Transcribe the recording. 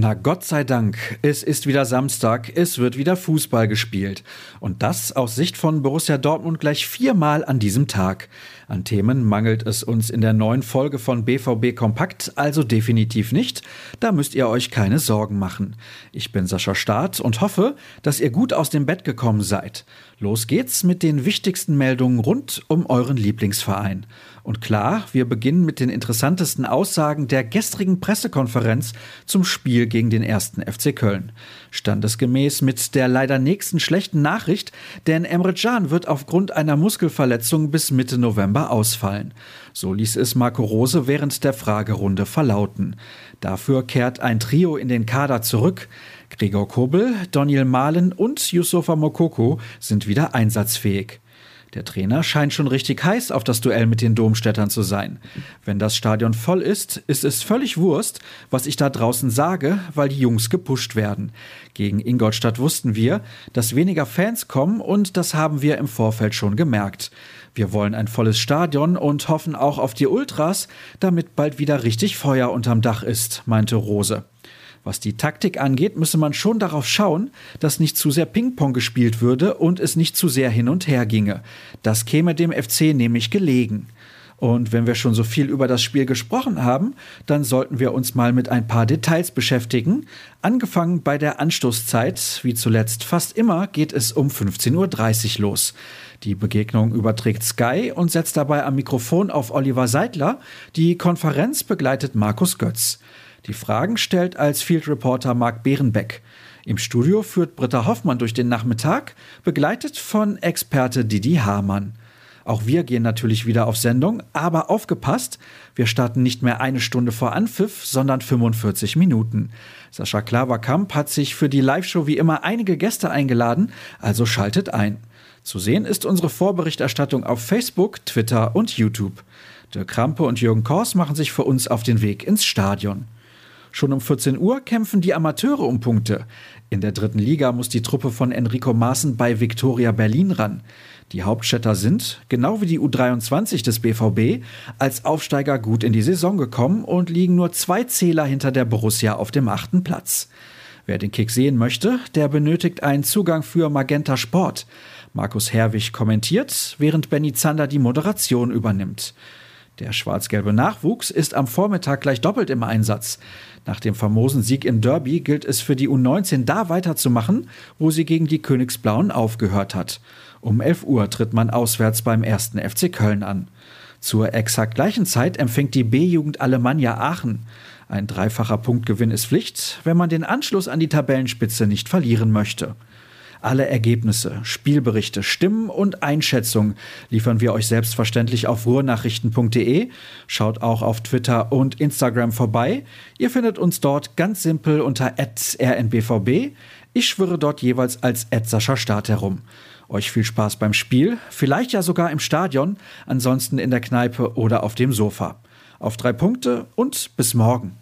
Na Gott sei Dank, es ist wieder Samstag, es wird wieder Fußball gespielt. Und das aus Sicht von Borussia Dortmund gleich viermal an diesem Tag. An Themen mangelt es uns in der neuen Folge von BVB Kompakt also definitiv nicht. Da müsst ihr euch keine Sorgen machen. Ich bin Sascha Staat und hoffe, dass ihr gut aus dem Bett gekommen seid. Los geht's mit den wichtigsten Meldungen rund um euren Lieblingsverein. Und klar, wir beginnen mit den interessantesten Aussagen der gestrigen Pressekonferenz zum Spiel gegen den ersten FC Köln. Standesgemäß mit der leider nächsten schlechten Nachricht, denn Emre Can wird aufgrund einer Muskelverletzung bis Mitte November ausfallen. So ließ es Marco Rose während der Fragerunde verlauten. Dafür kehrt ein Trio in den Kader zurück. Gregor Kobel, Daniel Mahlen und Yusufa Mokoko sind wieder einsatzfähig. Der Trainer scheint schon richtig heiß auf das Duell mit den Domstädtern zu sein. Wenn das Stadion voll ist, ist es völlig Wurst, was ich da draußen sage, weil die Jungs gepusht werden. Gegen Ingolstadt wussten wir, dass weniger Fans kommen und das haben wir im Vorfeld schon gemerkt. Wir wollen ein volles Stadion und hoffen auch auf die Ultras, damit bald wieder richtig Feuer unterm Dach ist, meinte Rose. Was die Taktik angeht, müsse man schon darauf schauen, dass nicht zu sehr Ping-Pong gespielt würde und es nicht zu sehr hin und her ginge. Das käme dem FC nämlich gelegen. Und wenn wir schon so viel über das Spiel gesprochen haben, dann sollten wir uns mal mit ein paar Details beschäftigen. Angefangen bei der Anstoßzeit, wie zuletzt fast immer, geht es um 15.30 Uhr los. Die Begegnung überträgt Sky und setzt dabei am Mikrofon auf Oliver Seidler. Die Konferenz begleitet Markus Götz. Die Fragen stellt als Field Reporter Marc Behrenbeck. Im Studio führt Britta Hoffmann durch den Nachmittag, begleitet von Experte Didi Hamann. Auch wir gehen natürlich wieder auf Sendung, aber aufgepasst, wir starten nicht mehr eine Stunde vor Anpfiff, sondern 45 Minuten. Sascha Klaverkamp hat sich für die Live-Show wie immer einige Gäste eingeladen, also schaltet ein. Zu sehen ist unsere Vorberichterstattung auf Facebook, Twitter und YouTube. Dirk Krampe und Jürgen Kors machen sich für uns auf den Weg ins Stadion. Schon um 14 Uhr kämpfen die Amateure um Punkte. In der dritten Liga muss die Truppe von Enrico Maaßen bei Viktoria Berlin ran. Die Hauptstädter sind, genau wie die U23 des BVB, als Aufsteiger gut in die Saison gekommen und liegen nur zwei Zähler hinter der Borussia auf dem achten Platz. Wer den Kick sehen möchte, der benötigt einen Zugang für Magenta Sport. Markus Herwig kommentiert, während Benny Zander die Moderation übernimmt. Der schwarz-gelbe Nachwuchs ist am Vormittag gleich doppelt im Einsatz. Nach dem famosen Sieg im Derby gilt es für die U19 da weiterzumachen, wo sie gegen die Königsblauen aufgehört hat. Um 11 Uhr tritt man auswärts beim ersten FC Köln an. Zur exakt gleichen Zeit empfängt die B-Jugend Alemannia Aachen. Ein dreifacher Punktgewinn ist Pflicht, wenn man den Anschluss an die Tabellenspitze nicht verlieren möchte. Alle Ergebnisse, Spielberichte, Stimmen und Einschätzungen liefern wir euch selbstverständlich auf ruhrnachrichten.de. Schaut auch auf Twitter und Instagram vorbei. Ihr findet uns dort ganz simpel unter rnbvb. Ich schwirre dort jeweils als Sascha Start herum. Euch viel Spaß beim Spiel, vielleicht ja sogar im Stadion, ansonsten in der Kneipe oder auf dem Sofa. Auf drei Punkte und bis morgen.